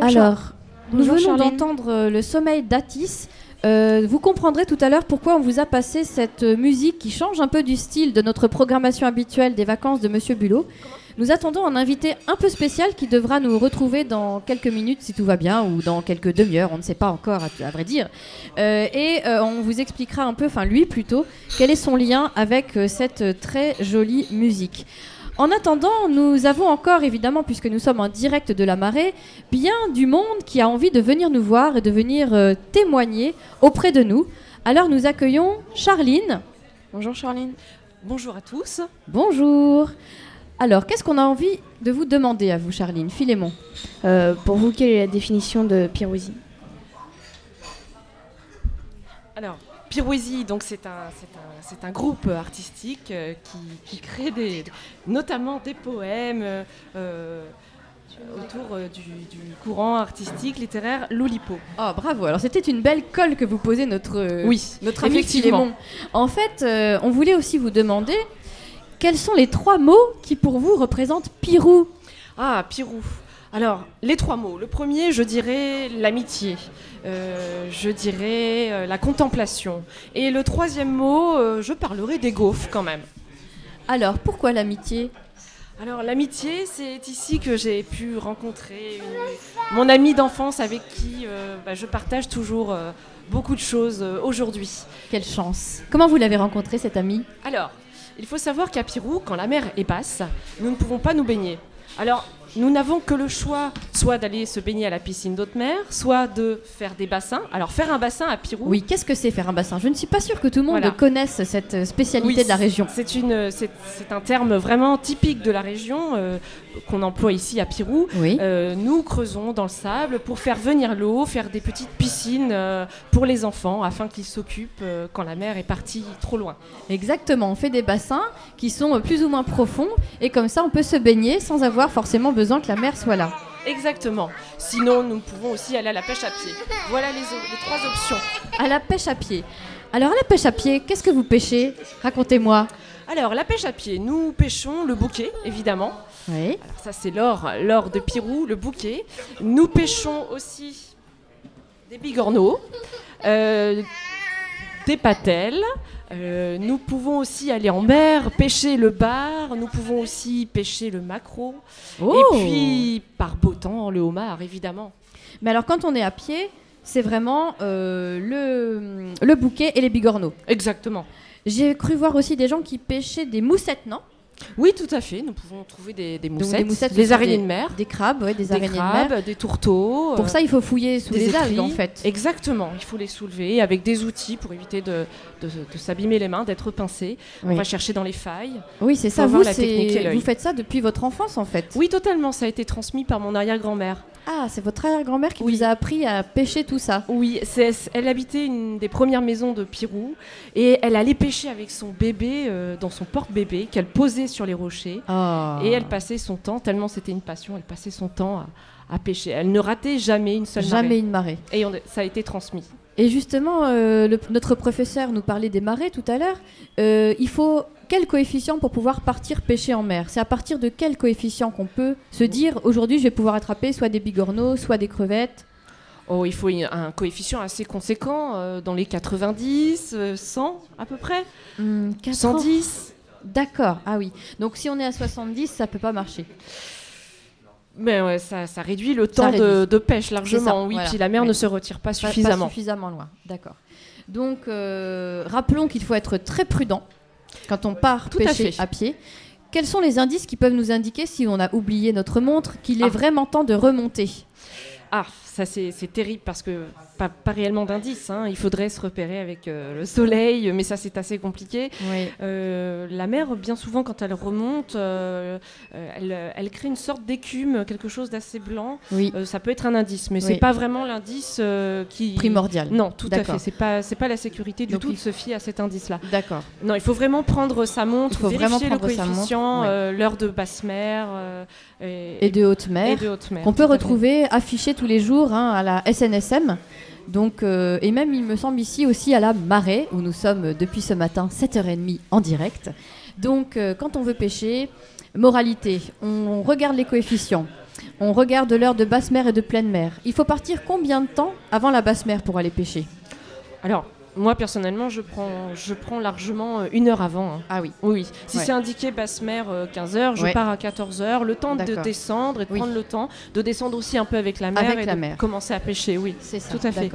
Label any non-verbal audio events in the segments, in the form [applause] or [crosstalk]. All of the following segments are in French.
Bonjour. Alors, nous venons d'entendre euh, le sommeil d'Atis. Euh, vous comprendrez tout à l'heure pourquoi on vous a passé cette euh, musique qui change un peu du style de notre programmation habituelle des vacances de Monsieur Bulot. Nous attendons un invité un peu spécial qui devra nous retrouver dans quelques minutes si tout va bien ou dans quelques demi-heures, on ne sait pas encore à, à vrai dire. Euh, et euh, on vous expliquera un peu, enfin lui plutôt, quel est son lien avec cette très jolie musique. En attendant, nous avons encore, évidemment, puisque nous sommes en direct de la marée, bien du monde qui a envie de venir nous voir et de venir euh, témoigner auprès de nous. Alors nous accueillons Charline. Bonjour Charline. Bonjour à tous. Bonjour. Alors, qu'est-ce qu'on a envie de vous demander à vous, Charline Philémon. Euh, pour vous, quelle est la définition de pyrousie Alors, Pirouésie, donc c'est un, un, un groupe artistique euh, qui, qui crée des, notamment des poèmes euh, euh, autour euh, du, du courant artistique littéraire l'Oulipo. Oh, bravo. Alors, c'était une belle colle que vous posez notre, Oui, notre ami. Philémon. En fait, on voulait aussi vous demander quels sont les trois mots qui, pour vous, représentent Pirou? Ah, Pirou. Alors, les trois mots. Le premier, je dirais l'amitié. Euh, je dirais euh, la contemplation. Et le troisième mot, euh, je parlerai des gaufres quand même. Alors, pourquoi l'amitié? Alors l'amitié, c'est ici que j'ai pu rencontrer une- mon ami d'enfance avec qui bah, je partage toujours beaucoup de choses aujourd'hui. Quelle chance. Comment vous l'avez rencontré, cet ami Alors, il faut savoir qu'à Pirou, quand la mer est basse, nous ne pouvons pas nous baigner. Alors, nous n'avons que le choix soit d'aller se baigner à la piscine d'haute mer, soit de faire des bassins. Alors, faire un bassin à Pirou, Oui, qu'est-ce que c'est faire un bassin? Je ne suis pas sûre que tout le monde Voilà. connaisse cette euh, spécialité Oui, de la région. C'est une, c'est c'est un terme vraiment typique de la région euh, qu'on emploie ici à Pirou. Oui. Euh, nous creusons dans le sable pour faire venir l'eau, faire des petites piscines euh, pour les enfants afin qu'ils s'occupent quand la mer est partie trop loin. Exactement, on fait des bassins qui sont plus ou moins profonds et comme ça on peut se baigner sans avoir forcément besoin que la mer soit là. Exactement. Sinon, nous pouvons aussi aller à la pêche à pied. Voilà les, trois options. À la pêche à pied. Alors à la pêche à pied, qu'est-ce que vous pêchez? Racontez-moi. Alors, la pêche à pied, nous pêchons le bouquet, évidemment. Oui. Alors ça, c'est l'or, l'or de Pirou, le bouquet. Nous pêchons aussi des bigorneaux, euh, des patelles. Euh, nous pouvons aussi aller en mer, pêcher le bar. Nous pouvons aussi pêcher le maquereau. Oh Et puis, par beau temps, le homard, évidemment. Mais alors quand on est à pied, c'est vraiment euh, le, le bouquet et les bigorneaux. Exactement. J'ai cru voir aussi des gens qui pêchaient des moussettes, non? Oui, tout à fait. Nous pouvons trouver des, des moussettes, des moussettes, araignées des- de mer, Des crabes, ouais, des, araignées de mer. des tourteaux. Pour euh, ça, il faut fouiller sous les algues en fait. Exactement, il faut les soulever avec des outils pour éviter de, de- de s'abîmer les mains, d'être pincé. On va chercher dans les failles. Oui, c'est ça. Vous, vous faites ça depuis votre enfance en fait. Oui, totalement, ça a été transmis par mon arrière-grand-mère. Ah, c'est votre arrière-grand-mère qui Oui. vous a appris à pêcher tout ça. Oui, elle habitait une des premières maisons de Pirou et elle allait pêcher avec son bébé euh, dans son porte-bébé qu'elle posait sur les rochers. Ah. Et elle passait son temps, tellement c'était une passion, elle passait son temps à, à pêcher. Elle ne ratait jamais une seule Jamais marée. une marée. Et on- ça a été transmis. Et justement, euh, le- notre professeur nous parlait des marées tout à l'heure. Euh, il faut quel coefficient pour pouvoir partir pêcher en mer? C'est à partir de quel coefficient qu'on peut se dire aujourd'hui je vais pouvoir attraper soit des bigorneaux, soit des crevettes? Oh, il faut un coefficient assez conséquent, euh, dans les 90, euh, 100 à peu près? Hmm, 80. 110. D'accord, ah oui. Donc si on est à 70, ça peut pas marcher. Mais ouais, ça, ça réduit le temps de, réduit. de pêche ça, largement. oui, voilà. puis la mer ne se retire pas Pas- suffisamment. Pas suffisamment loin, d'accord. Donc euh, rappelons qu'il faut être très prudent quand on part Tout pêcher à, pied. Quels sont les indices qui peuvent nous indiquer si on a oublié notre montre qu'il est Ah. vraiment temps de remonter? Ah, ça c'est terrible parce que pas, pas réellement d'indice. hein. Il faudrait se repérer avec euh, le soleil, mais ça c'est assez compliqué. Oui. Euh, la mer, bien souvent, quand elle remonte, euh, elle, elle crée une sorte d'écume, quelque chose d'assez blanc. Oui, ça peut être un indice, mais Oui. c'est pas vraiment l'indice qui. primordial. Non, tout à fait. C'est pas, c'est pas la sécurité du Donc, tout il- de se fier à cet indice-là. D'accord. Non, il faut vraiment prendre sa montre, Il faut vraiment vérifier le prendre montre, coefficient, l'heure de basse mer et, Et de haute mer, mer. qu'on peut tout retrouver affiché tous les jours hein, à la SNSM. Donc, euh, et même, il me semble, ici aussi à la marée, où nous sommes depuis ce matin, 7h30 en direct. Donc, euh, quand on veut pêcher, moralité, on regarde les coefficients. On regarde l'heure de basse mer et de pleine mer. Il faut partir combien de temps avant la basse mer pour aller pêcher? Alors, moi personnellement, je prends, je prends largement euh, une heure avant. hein. Ah oui. Oui, si Ouais. c'est indiqué basse mer 15h, je Ouais. pars à 14h, le temps de descendre et de Oui. prendre le temps de descendre aussi un peu avec la mer Avec et la de mer. commencer à pêcher, oui. C'est ça. Tout à fait.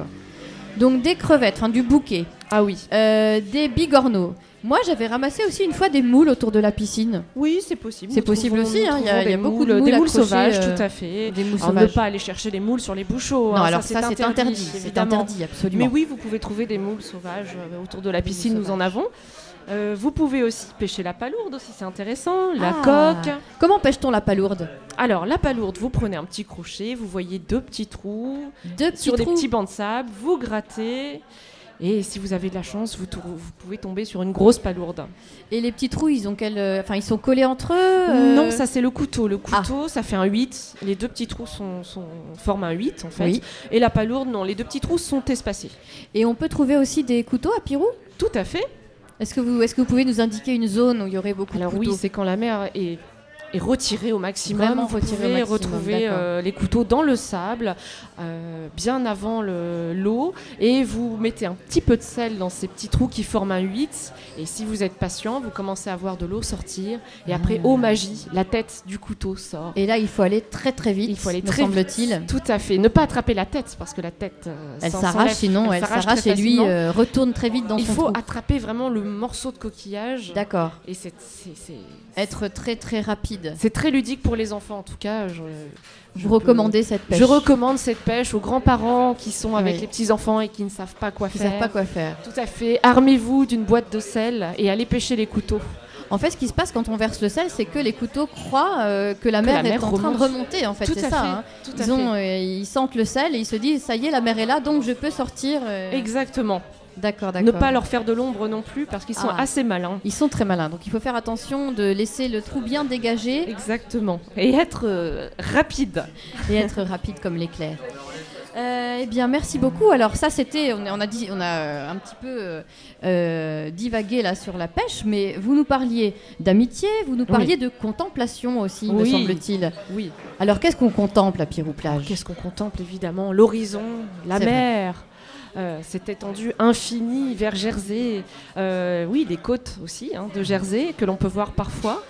Donc des crevettes, enfin du bouquet, Ah oui. euh, des bigorneaux. Moi, j'avais ramassé aussi une fois des moules autour de la piscine. Oui, c'est possible. C'est possible aussi, hein, il y a- y des beaucoup de moules, Des moules sauvages, euh, tout à fait. Des moules Alors, ne pas aller chercher les moules sur les bouchots. non, hein, alors ça, c'est interdit. C'est interdit, absolument. Mais oui, vous pouvez trouver des moules sauvages euh, autour de la Des piscine, nous en avons. Euh, vous pouvez aussi pêcher la palourde aussi, c'est intéressant. La Ah. coque. Comment pêche-t-on la palourde? Alors, la palourde, vous prenez un petit crochet, vous voyez deux petits trous Deux petits sur des petits bancs de sable, vous grattez. Et si vous avez de la chance, vous, pouvez tomber sur une grosse palourde. Et les petits trous, ils ont quel, euh, enfin, ils sont collés entre eux. euh, Non, ça c'est le couteau. Le Ah. couteau, ça fait un 8. Les deux petits trous sont, sont- forment un 8 en fait. Oui. Et la palourde, non, les deux petits trous sont espacés. Et on peut trouver aussi des couteaux à Pirou. Tout à fait. Est-ce que vous, est-ce que vous pouvez nous indiquer une zone où il y aurait beaucoup Alors de oui, couteaux? c'est quand la mer est, est retirée au maximum. Vraiment vous pouvez maximum, retrouver euh, les couteaux dans le sable, euh, bien avant le- l'eau, et vous mettez un petit peu de sel dans ces petits trous qui forment un 8. Et si vous êtes patient, vous commencez à voir de l'eau sortir. Et après, Ah. ô magie, la tête du couteau sort. Et là, il faut aller très très vite. Il faut aller me très semble-t-il. Tout à fait. Ne pas attraper la tête, parce que la tête. euh, Elle s'arrache, sinon Elle s'arrache et lui retourne très vite dans Il son faut trou. attraper vraiment le morceau de coquillage. D'accord. Et c'est- Être très très rapide. C'est très ludique pour les enfants, en tout cas. Je, je Vous peux- recommandez cette pêche Je recommande cette pêche aux grands-parents qui sont avec Oui. les petits-enfants et qui ne savent pas quoi faire. savent pas quoi faire. Tout à fait. Armez-vous d'une boîte de sel et allez pêcher les couteaux. En fait, ce qui se passe quand on verse le sel, c'est que les couteaux croient euh, que la Que mer la est en train de remonte. remonter. En fait, c'est ça. fait. hein. Ils, ont, euh, ils sentent le sel et ils se disent ça y est, la mer est là, donc je peux sortir. euh. Exactement. D'accord, Ne d'accord. pas leur faire de l'ombre non plus parce qu'ils sont Ah. assez malins. Ils sont très malins, donc il faut faire attention de laisser le trou bien dégagé Exactement. Et être euh, rapide. et être rapide comme l'éclair. Euh, eh bien, merci beaucoup. Alors ça, c'était, on, a- on a dit, on a euh, un petit peu euh, divagué là sur la pêche, mais vous nous parliez d'amitié, vous nous parliez de contemplation aussi, me semble-t-il. Oui. Alors qu'est-ce qu'on contemple à Pirou Plage? Qu'est-ce qu'on contemple évidemment? L'horizon, la vrai. Euh, cette étendue infinie vers Jersey. Euh, oui, les côtes aussi hein, de Jersey que l'on peut voir parfois.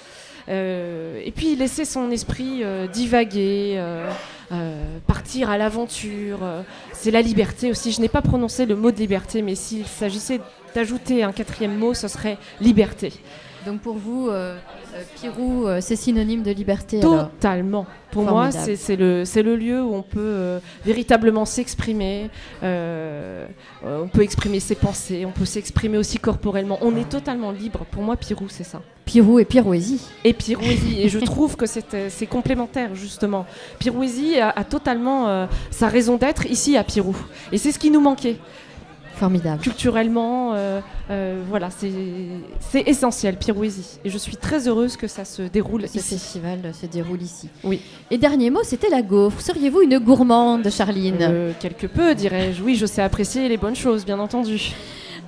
Euh, et puis laisser son esprit euh, divaguer, partir à l'aventure. c'est la liberté aussi. Je n'ai pas prononcé le mot de liberté, mais s'il s'agissait d'ajouter un quatrième mot, ce serait liberté. Donc pour vous, euh, euh, Pirou, euh, c'est synonyme de liberté alors Totalement. Pour Formidable. moi, c'est le, c'est le lieu où on peut euh, véritablement s'exprimer. euh, on peut exprimer ses pensées, on peut s'exprimer aussi corporellement. On est totalement libre. Pour moi, Pirou, c'est ça. Pirou et Pirouésie. Et Pirouésie. et je trouve que c'est c'est complémentaire, justement. Pirouésie a, a totalement euh, sa raison d'être ici à Pirou. Et c'est ce qui nous manquait. Formidable. Culturellement, euh, euh, voilà, c'est c'est essentiel, Pirouésie. Et je suis très heureuse que ça se déroule Ce ici. festival se déroule ici. Oui. Et dernier mot, c'était la gaufre. Seriez-vous une gourmande, Charline? Euh, quelque peu, dirais-je. Oui, je sais apprécier les bonnes choses, bien entendu.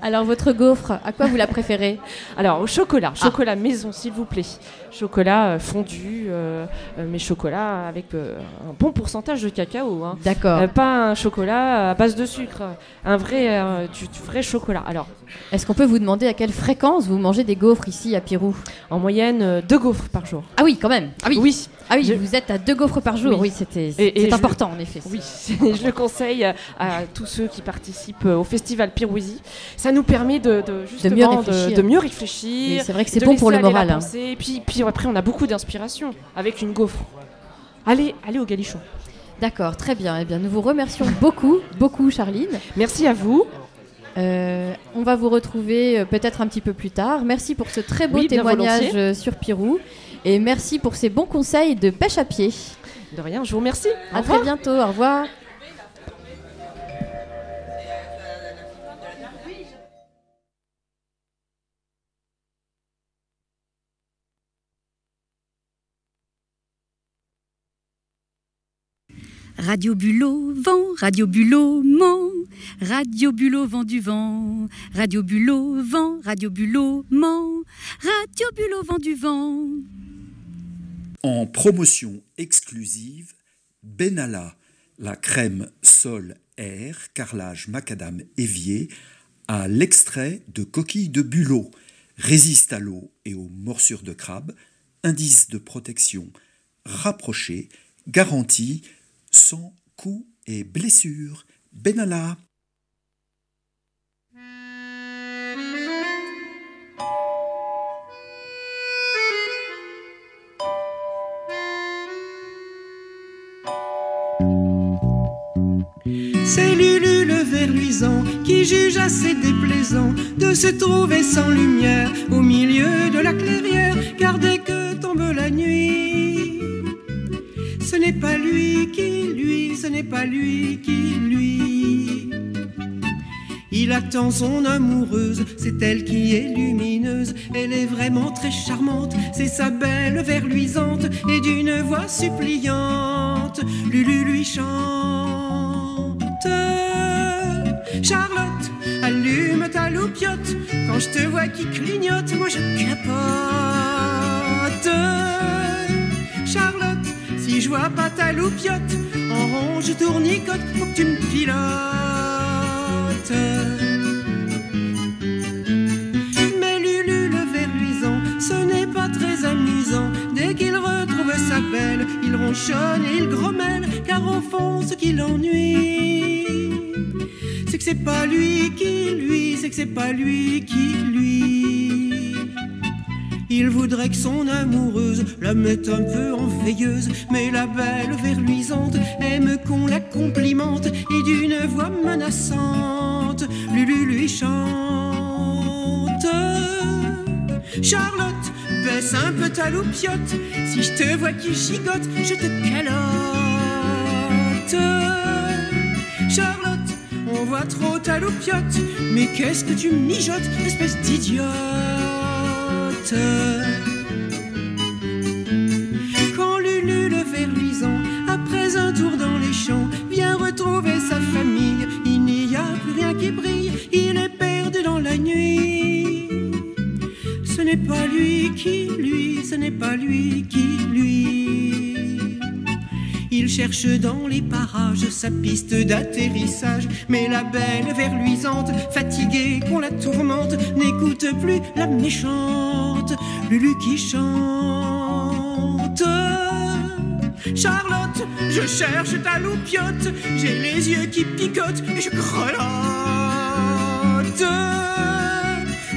Alors votre gaufre, à quoi vous la préférez Alors, au chocolat, Ah. chocolat maison, s'il vous plaît. Chocolat euh, fondu, euh, euh, mais chocolat avec euh, un bon pourcentage de cacao. hein. D'accord. Pas un chocolat à base de sucre, un vrai, du, du vrai chocolat. Alors, Est-ce qu'on peut vous demander à quelle fréquence vous mangez des gaufres ici à Pirou en moyenne, deux gaufres par jour. Ah oui, quand même. Ah oui. Oui, Ah oui, Je- vous êtes à deux gaufres par jour. Oui. Oui, c'était c'est je- important en effet. oui. [laughs] je le conseille à tous ceux qui participent au festival Pirouésie. Ça nous permet de, de, justement mieux réfléchir. de mieux réfléchir. c'est vrai que c'est bon pour le moral. hein. Et puis, puis après, on a beaucoup d'inspiration avec une gaufre. Allez, allez au galichon. D'accord, très bien. Eh bien, nous vous remercions beaucoup, beaucoup, Charline. Merci à vous. Euh, on va vous retrouver euh, peut-être un petit peu plus tard. Merci pour ce très beau Oui, témoignage volontiers. euh, sur Pirou. Et merci pour ces bons conseils de pêche à pied. De rien, je vous remercie. Au À très bientôt. Au revoir. Radio Bulot, vent, Radio Bulot, ment, Radio Bulot, vent du vent, Radio Bulot, vent, Radio Bulot, ment, Radio Bulot, vent du vent. En promotion exclusive, Benalla, la crème sol air, carrelage macadam évier, à l'extrait de coquille de bulot, résiste à l'eau et aux morsures de crabe, indice de protection rapproché, garantie, sans coups et blessures. Benalla. C'est Lulu le ver luisant qui juge assez déplaisant de se trouver sans lumière au milieu de la clairière, car dès que tombe la nuit, ce n'est pas lui qui lui, ce n'est pas lui qui lui. Il attend son amoureuse, c'est elle qui est lumineuse, elle est vraiment très charmante, c'est sa belle verluisante et d'une voix suppliante, Lulu lui chante. Charlotte, allume ta loupiote, quand je te vois qui clignote, moi je capote. Charlotte, si je vois pas ta loupiote, en ronge tournicote, faut que tu me pilotes. Sa belle, il ronchonne et il grommelle, car au fond, ce qui l'ennuie, c'est que c'est pas lui qui lui, c'est que c'est pas lui qui lui. Il voudrait que son amoureuse la mette un peu en veilleuse, mais la belle verluisante aime qu'on la complimente et d'une voix menaçante, Lulu lui chante. Charlotte, baisse un peu ta loupiote, si je te vois qui gigote, je te calotte. Charlotte, on voit trop ta loupiote, mais qu'est-ce que tu mijotes, espèce d'idiote? Qui lui, ce n'est pas lui qui lui. Il cherche dans les parages sa piste d'atterrissage, mais la belle verluisante, fatiguée qu'on la tourmente, n'écoute plus la méchante Lulu qui chante. Charlotte, je cherche ta loupiote, j'ai les yeux qui picotent et je grelotte.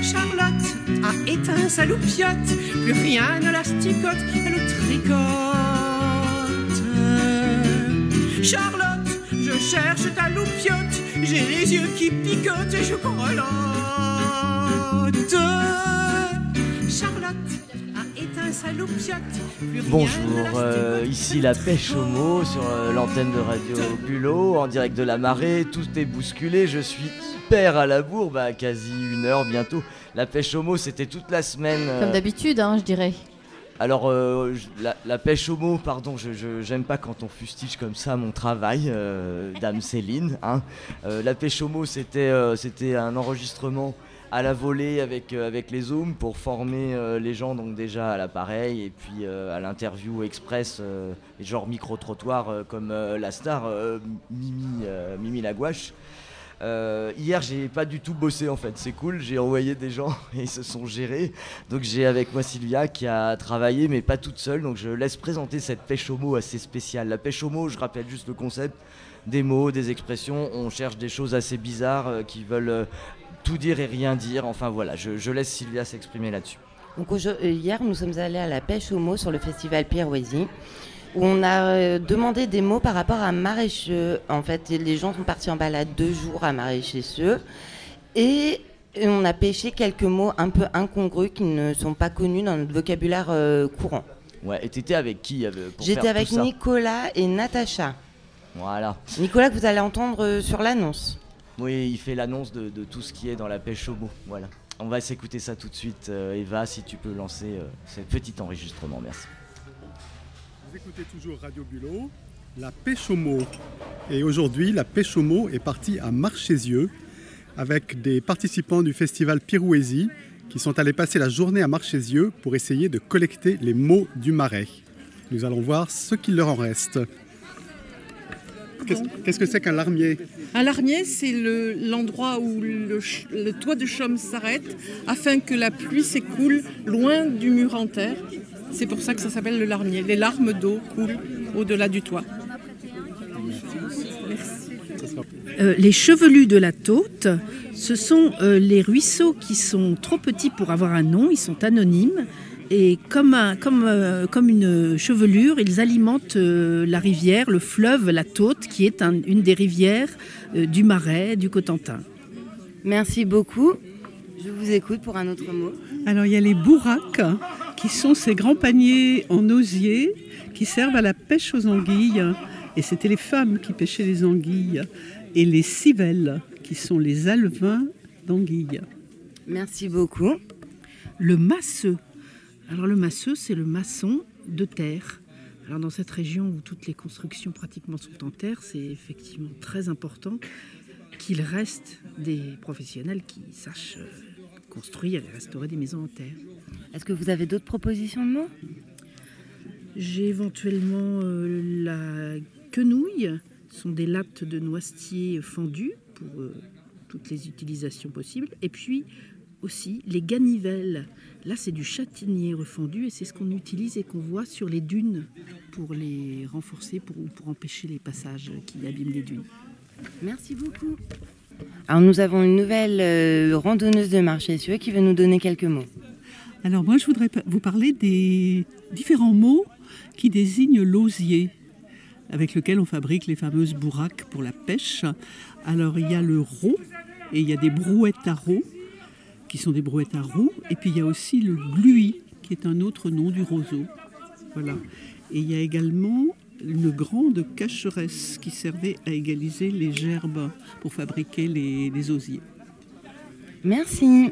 Charlotte a éteint sa loupiote, plus rien ne la sticote, elle tricote. Charlotte, je cherche ta loupiote, j'ai les yeux qui picotent et je grelotte. Charlotte Bonjour, euh, ici la pêche au mot sur euh, l'antenne de Radio Bulot, en direct de la marée, tout est bousculé, je suis hyper à la bourre, bah quasi une heure bientôt. La pêche au mot c'était toute la semaine. euh, Comme d'habitude, hein, je dirais. alors euh, la, la pêche au mot, pardon, je j'aime pas quand on fustige comme ça mon travail, euh, Dame Céline. hein. La pêche au mot c'était c'était un enregistrement à la volée avec, avec les zooms pour former les gens donc déjà à l'appareil et puis à l'interview express et genre micro-trottoir comme la star Mimi, Mimi Lagouache. Euh, hier j'ai pas du tout bossé en fait, c'est cool, j'ai envoyé des gens [laughs] et ils se sont gérés. Donc j'ai avec moi Sylvia qui a travaillé mais pas toute seule, donc je laisse présenter cette pêche au mot assez spéciale. La pêche au mot, je rappelle juste le concept, des mots, des expressions, on cherche des choses assez bizarres euh, qui veulent euh, tout dire et rien dire. Enfin voilà, je, laisse Sylvia s'exprimer là-dessus. Donc euh, hier, nous sommes allés à la pêche aux mots sur le festival Pirouésie, où on a euh, demandé des mots par rapport à maraîcheux. En fait, et les gens sont partis en balade deux jours à maraîcheux et et on a pêché quelques mots un peu incongrus qui ne sont pas connus dans notre vocabulaire euh, courant. Ouais, et t'étais avec qui euh, J'étais avec tout ça Nicolas et Natacha. Voilà. Nicolas que vous allez entendre euh, sur l'annonce. Oui, il fait l'annonce de, de tout ce qui est dans la pêche au mot. Voilà. On va s'écouter ça tout de suite. Euh, Eva, si tu peux lancer ce petit enregistrement, merci. Vous écoutez toujours Radio Bulot, la pêche au mot. Et aujourd'hui, la pêche au mot est partie à Marchésieux avec des participants du festival Pirouésie qui sont allés passer la journée à Marchésieux pour essayer de collecter les mots du marais. Nous allons voir ce qu'il leur en reste. Qu'est-ce que c'est qu'un larmier? Un larmier, c'est le- l'endroit où le, le toit de chaume s'arrête afin que la pluie s'écoule loin du mur en terre. C'est pour ça que ça s'appelle le larmier. Les larmes d'eau coulent au-delà du toit. Euh, les chevelus de la Tôte, ce sont euh, les ruisseaux qui sont trop petits pour avoir un nom, ils sont anonymes. Et comme, un- comme, euh, comme une chevelure, ils alimentent euh, la rivière, le fleuve, la Tôte, qui est un- une des rivières euh, du Marais, du Cotentin. Merci beaucoup. Je vous écoute pour un autre mot. Alors il y a les bourraques, qui sont ces grands paniers en osier qui servent à la pêche aux anguilles. Et c'était les femmes qui pêchaient les anguilles. Et les civelles, qui sont les alevins d'anguilles. Merci beaucoup. Le masseux. Alors le masseux, c'est le maçon de terre. Alors dans cette région où toutes les constructions pratiquement sont en terre, c'est effectivement très important qu'il reste des professionnels qui sachent euh, construire et restaurer des maisons en terre. Est-ce que vous avez d'autres propositions de mots? J'ai éventuellement euh, la quenouille, ce sont des lattes de noisetier fendues pour euh, toutes les utilisations possibles. Et puis aussi les ganivelles. Là, c'est du châtaignier refendu et c'est ce qu'on utilise et qu'on voit sur les dunes pour les renforcer pour, ou pour empêcher les passages qui abîment les dunes. Merci beaucoup. Alors nous avons une nouvelle euh, randonneuse de Marchessieux qui veut nous donner quelques mots. Alors moi, je voudrais vous parler des différents mots qui désignent l'osier, avec lequel on fabrique les fameuses bourraques pour la pêche. Alors il y a le rot, et il y a des brouettes à rot, qui sont des brouettes à roue, et puis il y a aussi le gluy, qui est un autre nom du roseau. Voilà. Et il y a également une grande cacheresse qui servait à égaliser les gerbes pour fabriquer les osiers. Merci.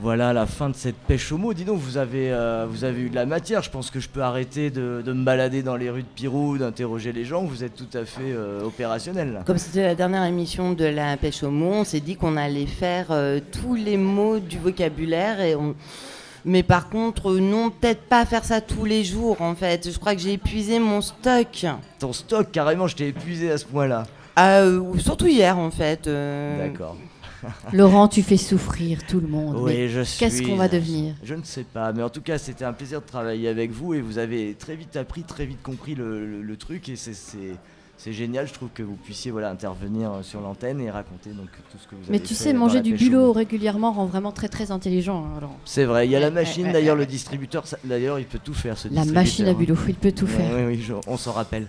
Voilà la fin de cette pêche au mot. Dis donc, vous avez, euh, vous avez eu de la matière. Je pense que je peux arrêter de, de me balader dans les rues de Pirou, d'interroger les gens. Vous êtes tout à fait euh, opérationnel. là. Comme c'était la dernière émission de la pêche au mot, on s'est dit qu'on allait faire euh, tous les mots du vocabulaire et on... Mais par contre, non, peut-être pas faire ça tous les jours en fait. Je crois que j'ai épuisé mon stock. Ton stock, carrément, je t'ai épuisé à ce point-là. Surtout hier en fait. D'accord. Laurent, tu fais souffrir tout le monde. Oui, Mais je suis. Qu'est-ce qu'on va devenir? Je ne sais pas, mais en tout cas, c'était un plaisir de travailler avec vous et vous avez très vite appris, très vite compris le, le- le truc et c'est- génial. Je trouve que vous puissiez voilà intervenir sur l'antenne et raconter donc tout ce que vous avez Mais tu sais, manger du bulot régulièrement rend vraiment très très intelligent. hein. C'est vrai, il y a la machine ouais, d'ailleurs, ouais, le distributeur, d'ailleurs, il peut tout faire ce La machine à bulot, il peut tout faire. Oui, oui, je- on s'en rappelle.